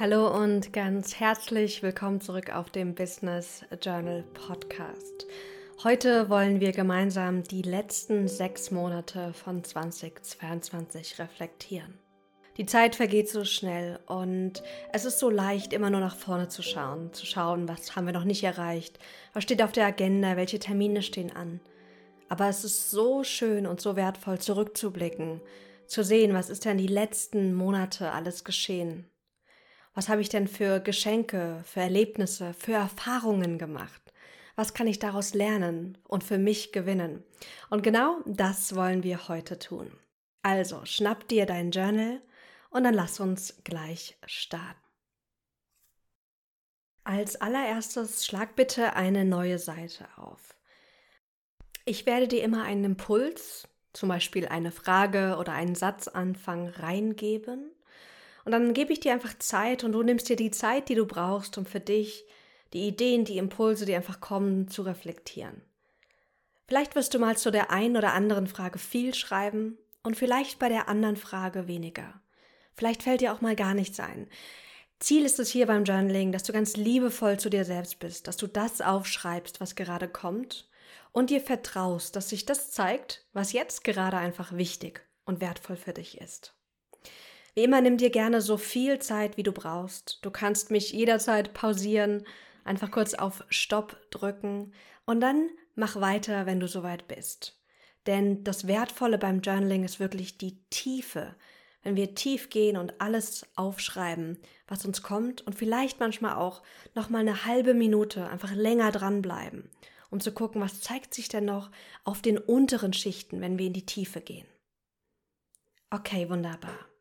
Hallo und ganz herzlich willkommen zurück auf dem Business Journal Podcast. Heute wollen wir gemeinsam die letzten sechs Monate von 2022 reflektieren. Die Zeit vergeht so schnell und es ist so leicht, immer nur nach vorne zu schauen, zu schauen, was haben wir noch nicht erreicht, was steht auf der Agenda, welche Termine stehen an. Aber es ist so schön und so wertvoll, zurückzublicken, zu sehen, was ist denn die letzten Monate alles geschehen. Was habe ich denn für Geschenke, für Erlebnisse, für Erfahrungen gemacht? Was kann ich daraus lernen und für mich gewinnen? Und genau das wollen wir heute tun. Also, schnapp dir dein Journal und dann lass uns gleich starten. Als allererstes schlag bitte eine neue Seite auf. Ich werde dir immer einen Impuls, zum Beispiel eine Frage oder einen Satzanfang reingeben. Und dann gebe ich dir einfach Zeit und du nimmst dir die Zeit, die du brauchst, um für dich die Ideen, die Impulse, die einfach kommen, zu reflektieren. Vielleicht wirst du mal zu der einen oder anderen Frage viel schreiben und vielleicht bei der anderen Frage weniger. Vielleicht fällt dir auch mal gar nichts ein. Ziel ist es hier beim Journaling, dass du ganz liebevoll zu dir selbst bist, dass du das aufschreibst, was gerade kommt und dir vertraust, dass sich das zeigt, was jetzt gerade einfach wichtig und wertvoll für dich ist. Wie immer, nimm dir gerne so viel Zeit, wie du brauchst. Du kannst mich jederzeit pausieren, einfach kurz auf Stopp drücken und dann mach weiter, wenn du soweit bist. Denn das Wertvolle beim Journaling ist wirklich die Tiefe, wenn wir tief gehen und alles aufschreiben, was uns kommt und vielleicht manchmal auch noch mal eine halbe Minute einfach länger dranbleiben, um zu gucken, was zeigt sich denn noch auf den unteren Schichten, wenn wir in die Tiefe gehen. Okay, wunderbar.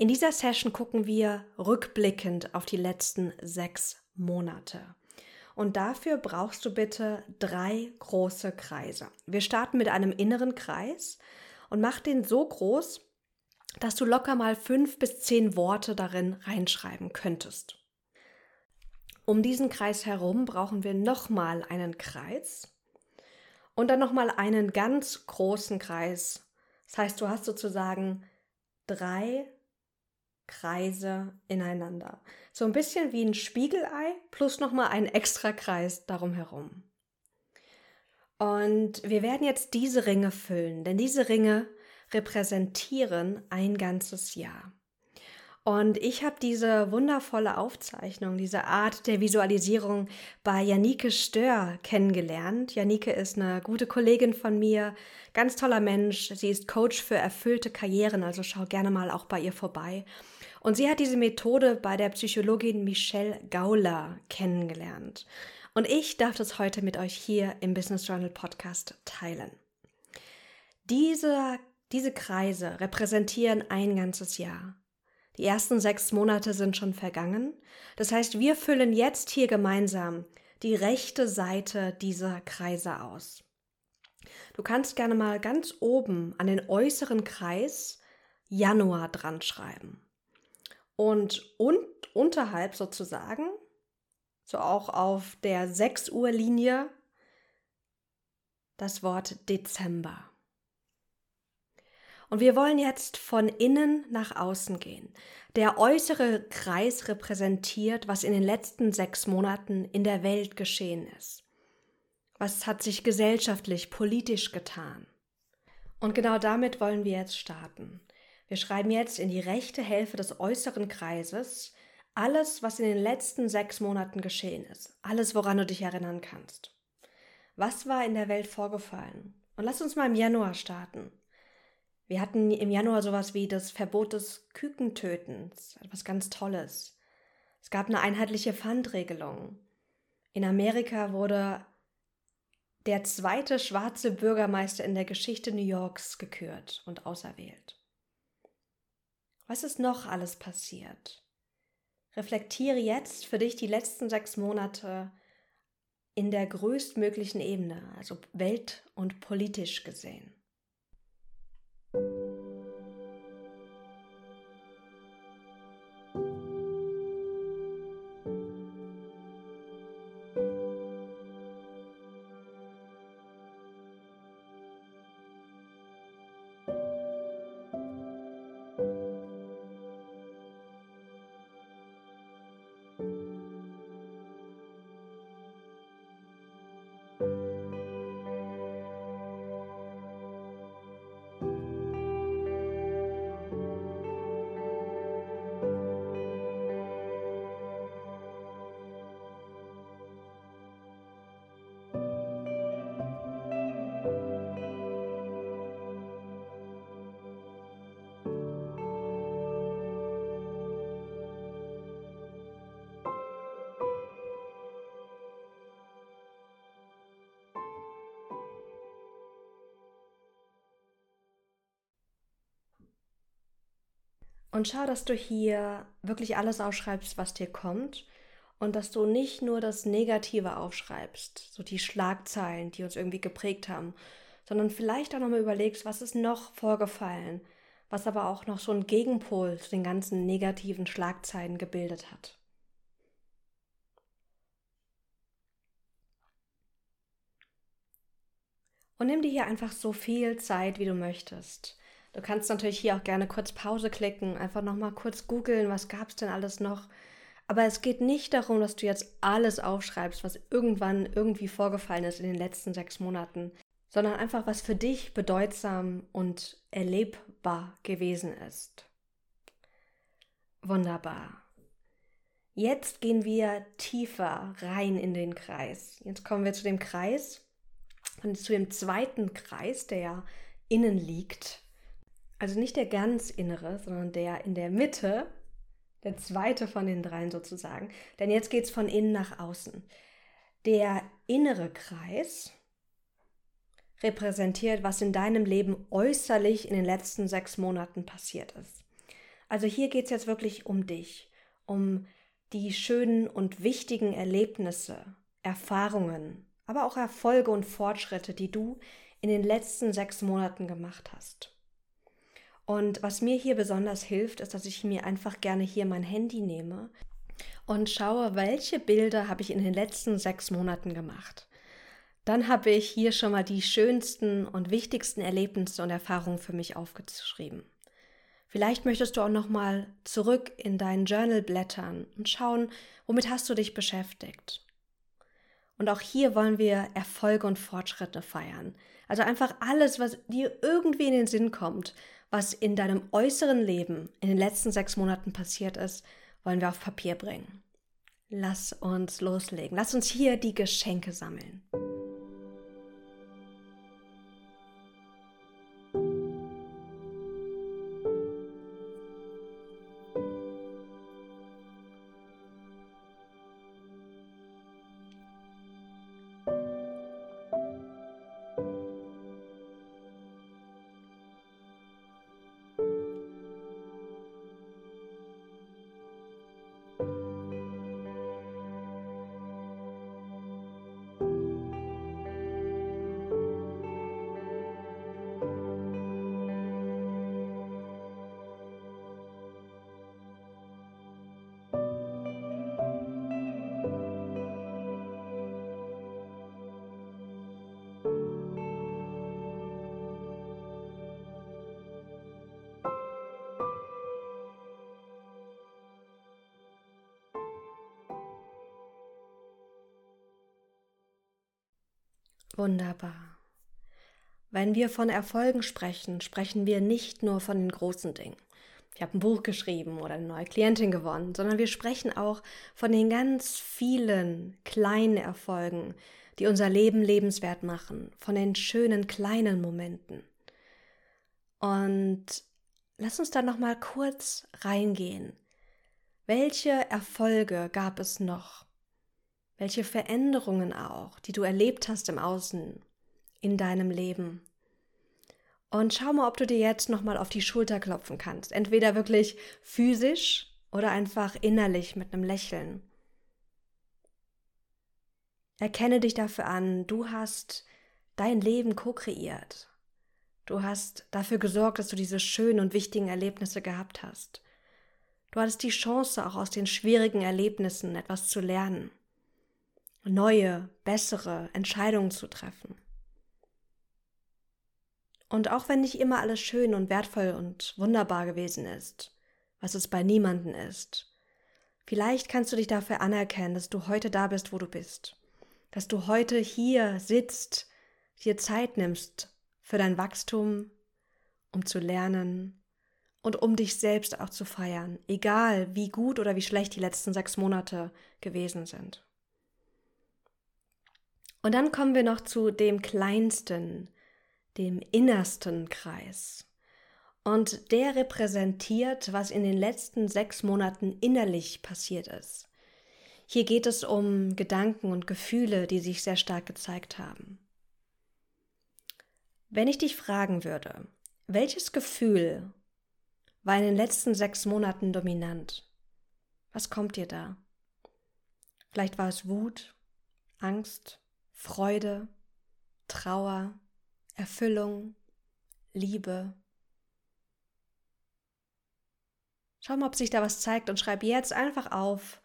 In dieser Session gucken wir rückblickend auf die letzten sechs Monate. Und dafür brauchst du bitte drei große Kreise. Wir starten mit einem inneren Kreis und mach den so groß, dass du locker mal fünf bis zehn Worte darin reinschreiben könntest. Um diesen Kreis herum brauchen wir nochmal einen Kreis und dann nochmal einen ganz großen Kreis. Das heißt, du hast sozusagen drei Kreise ineinander. So ein bisschen wie ein Spiegelei plus nochmal ein extra Kreis darum herum. Und wir werden jetzt diese Ringe füllen, denn diese Ringe repräsentieren ein ganzes Jahr. Und ich habe diese wundervolle Aufzeichnung, diese Art der Visualisierung bei Janike Stör kennengelernt. Janike ist eine gute Kollegin von mir, ganz toller Mensch. Sie ist Coach für erfüllte Karrieren, also schau gerne mal auch bei ihr vorbei. Und sie hat diese Methode bei der Psychologin Michelle Gauler kennengelernt. Und ich darf das heute mit euch hier im Business Journal Podcast teilen. Dieser diese Kreise repräsentieren ein ganzes Jahr. Die ersten sechs Monate sind schon vergangen. Das heißt, wir füllen jetzt hier gemeinsam die rechte Seite dieser Kreise aus. Du kannst gerne mal ganz oben an den äußeren Kreis Januar dran schreiben. Und, und unterhalb sozusagen, so auch auf der 6 Uhr Linie, das Wort Dezember. Und wir wollen jetzt von innen nach außen gehen. Der äußere Kreis repräsentiert, was in den letzten sechs Monaten in der Welt geschehen ist. Was hat sich gesellschaftlich, politisch getan? Und genau damit wollen wir jetzt starten. Wir schreiben jetzt in die rechte Hälfte des äußeren Kreises alles, was in den letzten sechs Monaten geschehen ist. Alles, woran du dich erinnern kannst. Was war in der Welt vorgefallen? Und lass uns mal im Januar starten. Wir hatten im Januar sowas wie das Verbot des Kükentötens, etwas ganz Tolles. Es gab eine einheitliche Pfandregelung. In Amerika wurde der zweite schwarze Bürgermeister in der Geschichte New Yorks gekürt und auserwählt. Was ist noch alles passiert? Reflektiere jetzt für dich die letzten sechs Monate in der größtmöglichen Ebene, also welt- und politisch gesehen. Und schau, dass du hier wirklich alles aufschreibst, was dir kommt. Und dass du nicht nur das Negative aufschreibst, so die Schlagzeilen, die uns irgendwie geprägt haben, sondern vielleicht auch nochmal überlegst, was ist noch vorgefallen, was aber auch noch so einen Gegenpol zu den ganzen negativen Schlagzeilen gebildet hat. Und nimm dir hier einfach so viel Zeit, wie du möchtest. Du kannst natürlich hier auch gerne kurz Pause klicken, einfach nochmal kurz googeln, was gab es denn alles noch. Aber es geht nicht darum, dass du jetzt alles aufschreibst, was irgendwann irgendwie vorgefallen ist in den letzten sechs Monaten, sondern einfach, was für dich bedeutsam und erlebbar gewesen ist. Wunderbar. Jetzt gehen wir tiefer rein in den Kreis. Jetzt kommen wir zu dem Kreis und zu dem zweiten Kreis, der ja innen liegt. Also nicht der ganz innere, sondern der in der Mitte, der zweite von den dreien sozusagen. Denn jetzt geht es von innen nach außen. Der innere Kreis repräsentiert, was in deinem Leben äußerlich in den letzten sechs Monaten passiert ist. Also hier geht es jetzt wirklich um dich, um die schönen und wichtigen Erlebnisse, Erfahrungen, aber auch Erfolge und Fortschritte, die du in den letzten sechs Monaten gemacht hast. Und was mir hier besonders hilft, ist, dass ich mir einfach gerne hier mein Handy nehme und schaue, welche Bilder habe ich in den letzten sechs Monaten gemacht. Dann habe ich hier schon mal die schönsten und wichtigsten Erlebnisse und Erfahrungen für mich aufgeschrieben. Vielleicht möchtest du auch noch mal zurück in dein Journal blättern und schauen, womit hast du dich beschäftigt. Und auch hier wollen wir Erfolge und Fortschritte feiern. Also einfach alles, was dir irgendwie in den Sinn kommt, was in deinem äußeren Leben in den letzten sechs Monaten passiert ist, wollen wir auf Papier bringen. Lass uns loslegen. Lass uns hier die Geschenke sammeln. Wunderbar. Wenn wir von Erfolgen sprechen, sprechen wir nicht nur von den großen Dingen. Ich habe ein Buch geschrieben oder eine neue Klientin gewonnen, sondern wir sprechen auch von den ganz vielen kleinen Erfolgen, die unser Leben lebenswert machen, von den schönen kleinen Momenten. Und lass uns da noch mal kurz reingehen. Welche Erfolge gab es noch? Welche Veränderungen auch, die du erlebt hast im Außen, in deinem Leben. Und schau mal, ob du dir jetzt nochmal auf die Schulter klopfen kannst. Entweder wirklich physisch oder einfach innerlich mit einem Lächeln. Erkenne dich dafür an, du hast dein Leben co-kreiert. Du hast dafür gesorgt, dass du diese schönen und wichtigen Erlebnisse gehabt hast. Du hattest die Chance, auch aus den schwierigen Erlebnissen etwas zu lernen neue, bessere Entscheidungen zu treffen. Und auch wenn nicht immer alles schön und wertvoll und wunderbar gewesen ist, was es bei niemanden ist, Vielleicht kannst du dich dafür anerkennen, dass du heute da bist, wo du bist. Dass du heute hier sitzt, dir Zeit nimmst für dein Wachstum, um zu lernen und um dich selbst auch zu feiern, egal wie gut oder wie schlecht die letzten sechs Monate gewesen sind. Und dann kommen wir noch zu dem kleinsten, dem innersten Kreis. Und der repräsentiert, was in den letzten sechs Monaten innerlich passiert ist. Hier geht es um Gedanken und Gefühle, die sich sehr stark gezeigt haben. Wenn ich dich fragen würde, welches Gefühl war in den letzten sechs Monaten dominant? Was kommt dir da? Vielleicht war es Wut, Angst, Freude, Trauer, Erfüllung, Liebe, Schau mal, ob sich da was zeigt und schreib jetzt einfach auf,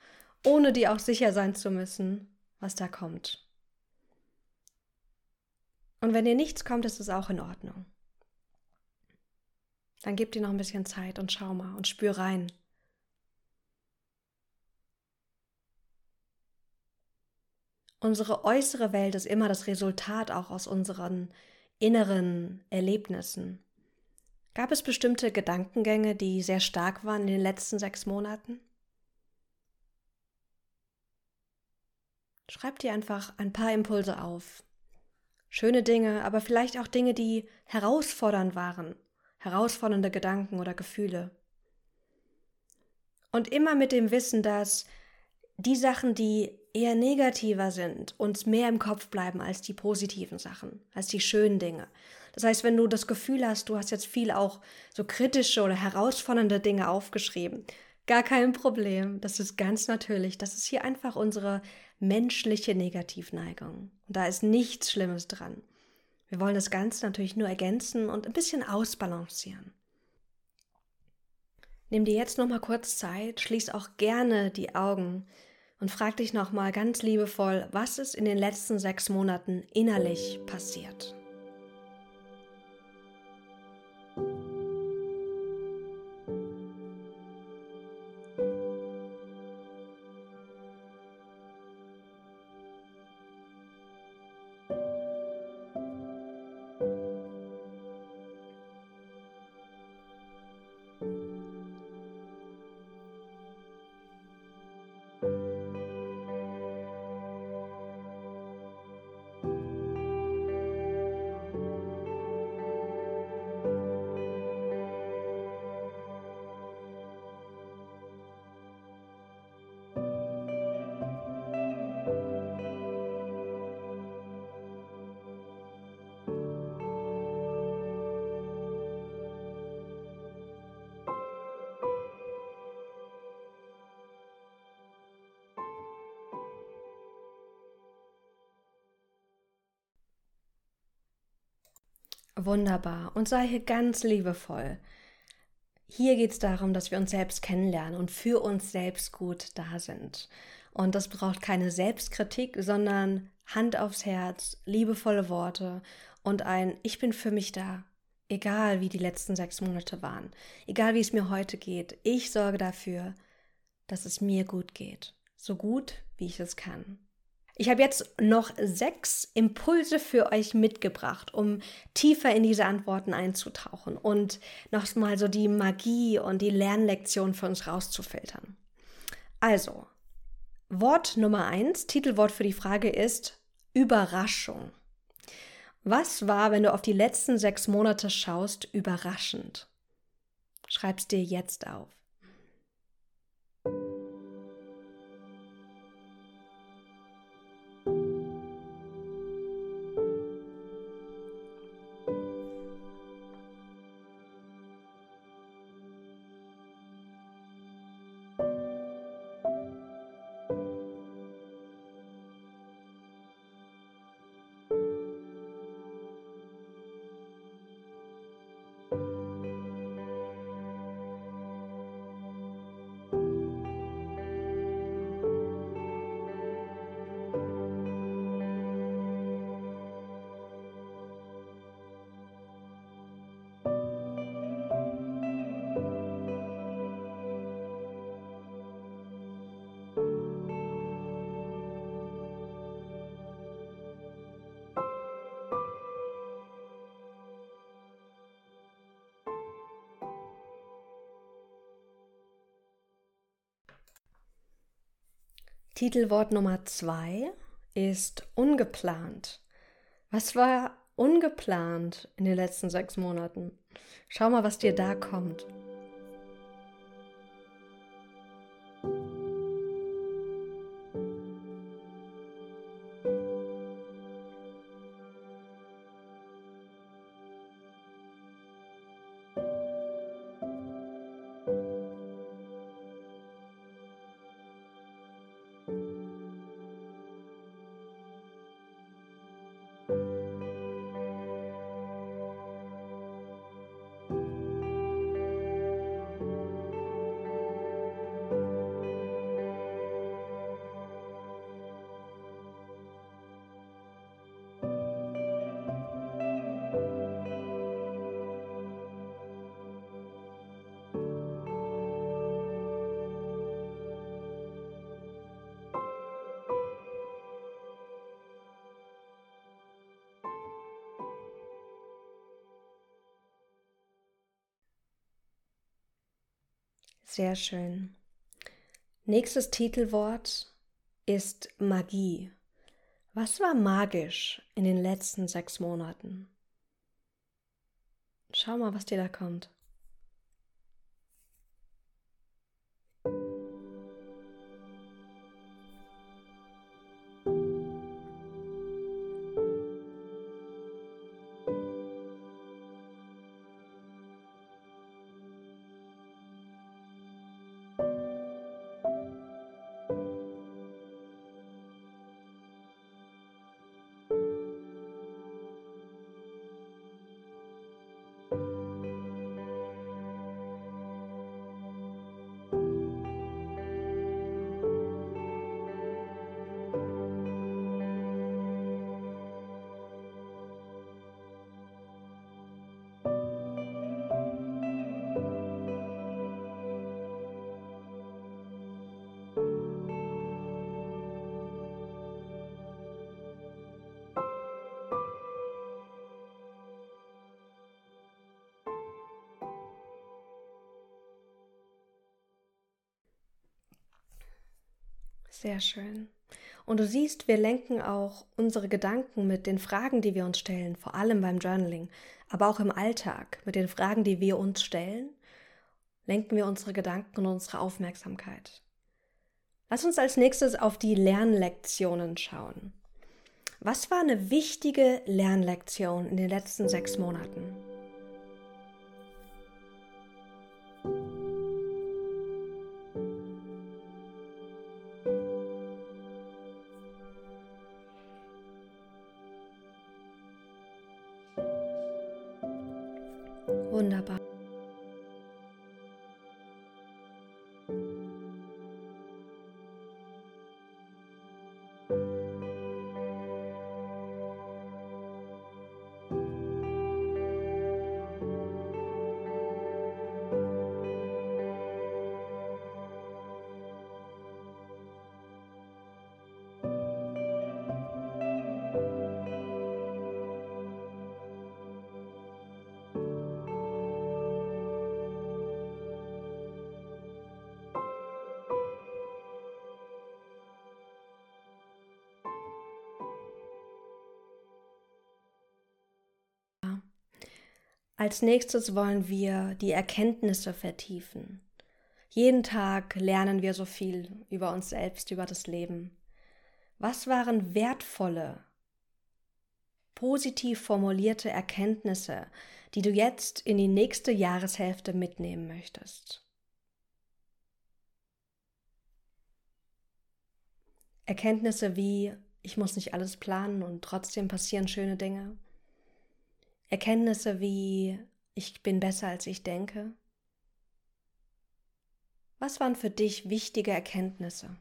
ohne dir auch sicher sein zu müssen, was da kommt. Und wenn dir nichts kommt, ist es auch in Ordnung. Dann gib dir noch ein bisschen Zeit und schau mal und spür rein. Unsere äußere Welt ist immer das Resultat auch aus unseren inneren Erlebnissen. Gab es bestimmte Gedankengänge, die sehr stark waren in den letzten sechs Monaten? Schreib dir einfach ein paar Impulse auf. Schöne Dinge, aber vielleicht auch Dinge, die herausfordernd waren, herausfordernde Gedanken oder Gefühle. Und immer mit dem Wissen, dass die Sachen, die eher negativer sind, uns mehr im Kopf bleiben als die positiven Sachen, als die schönen Dinge. Das heißt, wenn du das Gefühl hast, du hast jetzt viel auch so kritische oder herausfordernde Dinge aufgeschrieben, gar kein Problem. Das ist ganz natürlich. Das ist hier einfach unsere menschliche Negativneigung. Und da ist nichts Schlimmes dran. Wir wollen das Ganze natürlich nur ergänzen und ein bisschen ausbalancieren. Nimm dir jetzt noch mal kurz Zeit, schließ auch gerne die Augen und frag dich noch mal ganz liebevoll, was ist in den letzten sechs Monaten innerlich passiert. Wunderbar. Und sei hier ganz liebevoll. Hier geht es darum, dass wir uns selbst kennenlernen und für uns selbst gut da sind. Und das braucht keine Selbstkritik, sondern Hand aufs Herz, liebevolle Worte und ein Ich bin für mich da. Egal wie die letzten sechs Monate waren, egal wie es mir heute geht, ich sorge dafür, dass es mir gut geht. So gut, wie ich es kann. Ich habe jetzt noch sechs Impulse für euch mitgebracht, um tiefer in diese Antworten einzutauchen und nochmal so die Magie und die Lernlektion für uns rauszufiltern. Also, Wort Nummer eins, Titelwort für die Frage ist Überraschung. Was war, wenn du auf die letzten sechs Monate schaust, überraschend? Schreib's dir jetzt auf. Titelwort Nummer zwei ist ungeplant. Was war ungeplant in den letzten sechs Monaten? Schau mal, was dir da kommt. Sehr schön. Nächstes Titelwort ist Magie. Was war magisch in den letzten sechs Monaten? Schau mal, was dir da kommt. Sehr schön. Und du siehst, wir lenken auch unsere Gedanken mit den Fragen, die wir uns stellen, vor allem beim Journaling, aber auch im Alltag, mit den Fragen, die wir uns stellen, lenken wir unsere Gedanken und unsere Aufmerksamkeit. Lass uns als nächstes auf die Lernlektionen schauen. Was war eine wichtige Lernlektion in den letzten sechs Monaten? Als nächstes wollen wir die Erkenntnisse vertiefen. Jeden Tag lernen wir so viel über uns selbst, über das Leben. Was waren wertvolle, positiv formulierte Erkenntnisse, die du jetzt in die nächste Jahreshälfte mitnehmen möchtest? Erkenntnisse wie, ich muss nicht alles planen und trotzdem passieren schöne Dinge. Erkenntnisse wie ich bin besser als ich denke? Was waren für dich wichtige Erkenntnisse?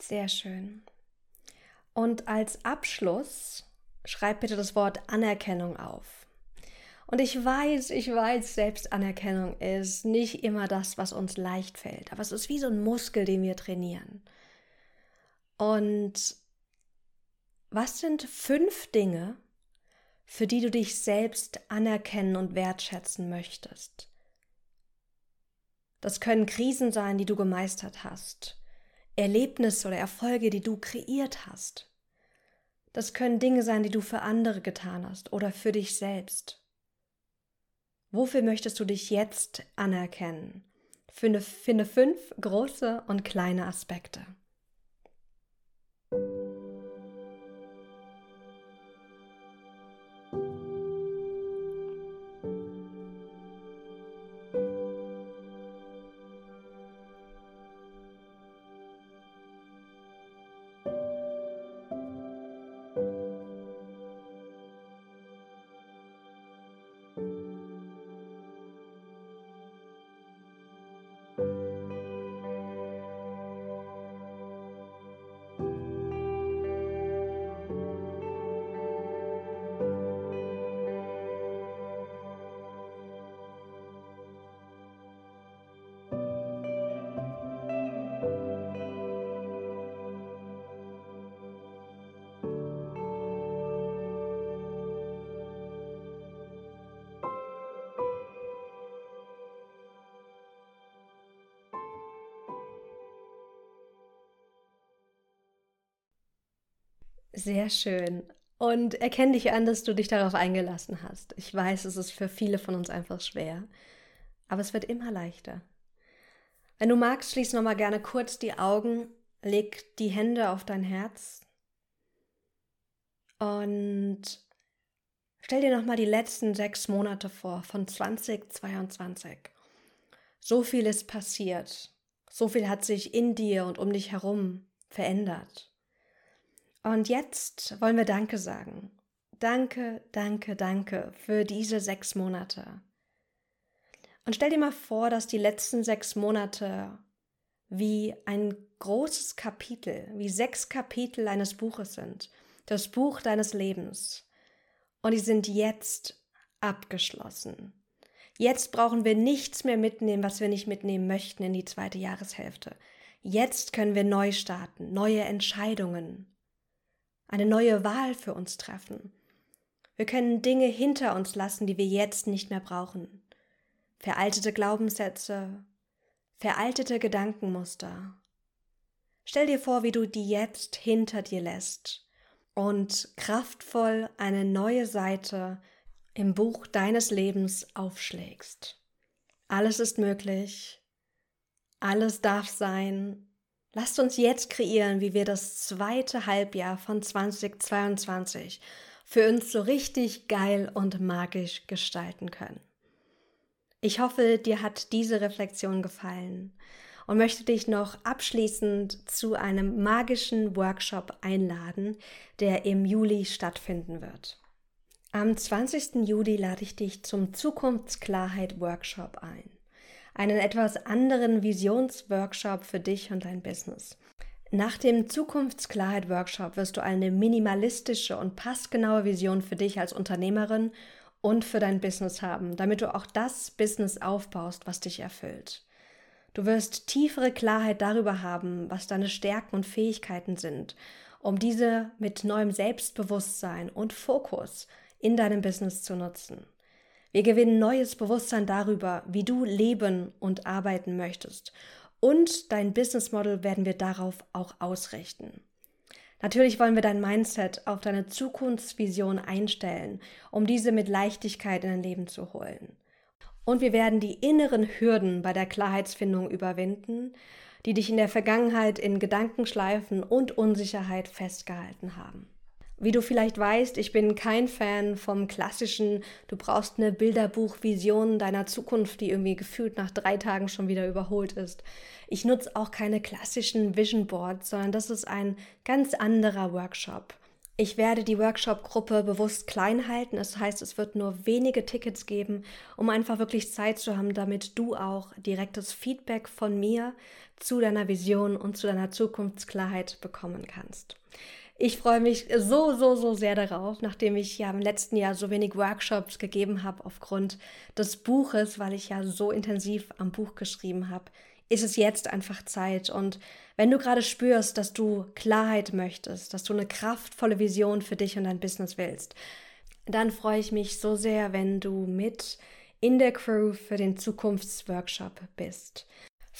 Sehr schön. Und als Abschluss schreib bitte das Wort Anerkennung auf. Und ich weiß, ich weiß, Selbstanerkennung ist nicht immer das, was uns leicht fällt, aber es ist wie so ein Muskel, den wir trainieren. Und was sind fünf Dinge, für die du dich selbst anerkennen und wertschätzen möchtest? Das können Krisen sein, die du gemeistert hast, Erlebnisse oder Erfolge, die du kreiert hast. Das können Dinge sein, die du für andere getan hast oder für dich selbst. Wofür möchtest du dich jetzt anerkennen? Finde, finde fünf große und kleine Aspekte. Sehr schön. Und erkenne dich an, dass du dich darauf eingelassen hast. Ich weiß, es ist für viele von uns einfach schwer, aber es wird immer leichter. Wenn du magst, schließ noch mal gerne kurz die Augen, leg die Hände auf dein Herz und stell dir noch mal die letzten sechs Monate vor von 2022. So viel ist passiert, so viel hat sich in dir und um dich herum verändert. Und jetzt wollen wir Danke sagen. Danke, danke, danke für diese sechs Monate. Und stell dir mal vor, dass die letzten sechs Monate wie ein großes Kapitel, wie sechs Kapitel eines Buches sind. Das Buch deines Lebens. Und die sind jetzt abgeschlossen. Jetzt brauchen wir nichts mehr mitnehmen, was wir nicht mitnehmen möchten in die zweite Jahreshälfte. Jetzt können wir neu starten, neue Entscheidungen, eine neue Wahl für uns treffen. Wir können Dinge hinter uns lassen, die wir jetzt nicht mehr brauchen. Veraltete Glaubenssätze, veraltete Gedankenmuster. Stell dir vor, wie du die jetzt hinter dir lässt und kraftvoll eine neue Seite im Buch deines Lebens aufschlägst. Alles ist möglich, alles darf sein Lasst uns jetzt kreieren, wie wir das zweite Halbjahr von 2022 für uns so richtig geil und magisch gestalten können. Ich hoffe, dir hat diese Reflexion gefallen und möchte dich noch abschließend zu einem magischen Workshop einladen, der im Juli stattfinden wird. Am 20. Juli lade ich dich zum Zukunftsklarheit Workshop ein einen etwas anderen Visionsworkshop für dich und dein Business. Nach dem Zukunftsklarheit-Workshop wirst du eine minimalistische und passgenaue Vision für dich als Unternehmerin und für dein Business haben, damit du auch das Business aufbaust, was dich erfüllt. Du wirst tiefere Klarheit darüber haben, was deine Stärken und Fähigkeiten sind, um diese mit neuem Selbstbewusstsein und Fokus in deinem Business zu nutzen. Wir gewinnen neues Bewusstsein darüber, wie du leben und arbeiten möchtest. Und dein Business Model werden wir darauf auch ausrichten. Natürlich wollen wir dein Mindset auf deine Zukunftsvision einstellen, um diese mit Leichtigkeit in dein Leben zu holen. Und wir werden die inneren Hürden bei der Klarheitsfindung überwinden, die dich in der Vergangenheit in Gedankenschleifen und Unsicherheit festgehalten haben. Wie du vielleicht weißt, ich bin kein Fan vom klassischen, du brauchst eine Bilderbuchvision deiner Zukunft, die irgendwie gefühlt nach drei Tagen schon wieder überholt ist. Ich nutze auch keine klassischen Vision Boards, sondern das ist ein ganz anderer Workshop. Ich werde die Workshop-Gruppe bewusst klein halten. Das heißt, es wird nur wenige Tickets geben, um einfach wirklich Zeit zu haben, damit du auch direktes Feedback von mir zu deiner Vision und zu deiner Zukunftsklarheit bekommen kannst. Ich freue mich so, so, so sehr darauf, nachdem ich ja im letzten Jahr so wenig Workshops gegeben habe aufgrund des Buches, weil ich ja so intensiv am Buch geschrieben habe, ist es jetzt einfach Zeit. Und wenn du gerade spürst, dass du Klarheit möchtest, dass du eine kraftvolle Vision für dich und dein Business willst, dann freue ich mich so sehr, wenn du mit in der Crew für den Zukunftsworkshop bist.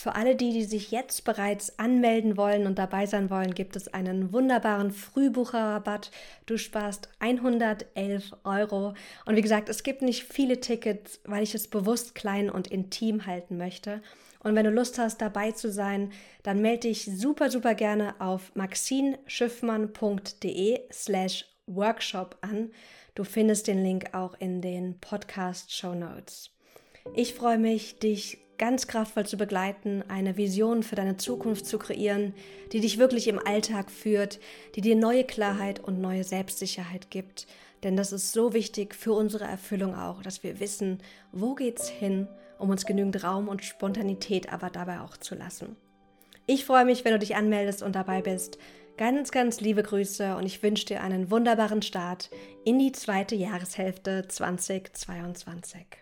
Für alle die, die sich jetzt bereits anmelden wollen und dabei sein wollen, gibt es einen wunderbaren Frühbucherrabatt. Du sparst 111 Euro. Und wie gesagt, es gibt nicht viele Tickets, weil ich es bewusst klein und intim halten möchte. Und wenn du Lust hast, dabei zu sein, dann melde dich super, super gerne auf maxinschiffmann.de slash workshop an. Du findest den Link auch in den Podcast-Show Notes. Ich freue mich, dich ganz kraftvoll zu begleiten, eine Vision für deine Zukunft zu kreieren, die dich wirklich im Alltag führt, die dir neue Klarheit und neue Selbstsicherheit gibt. Denn das ist so wichtig für unsere Erfüllung auch, dass wir wissen, wo geht's hin, um uns genügend Raum und Spontanität aber dabei auch zu lassen. Ich freue mich, wenn du dich anmeldest und dabei bist. Ganz, ganz liebe Grüße und ich wünsche dir einen wunderbaren Start in die zweite Jahreshälfte 2022.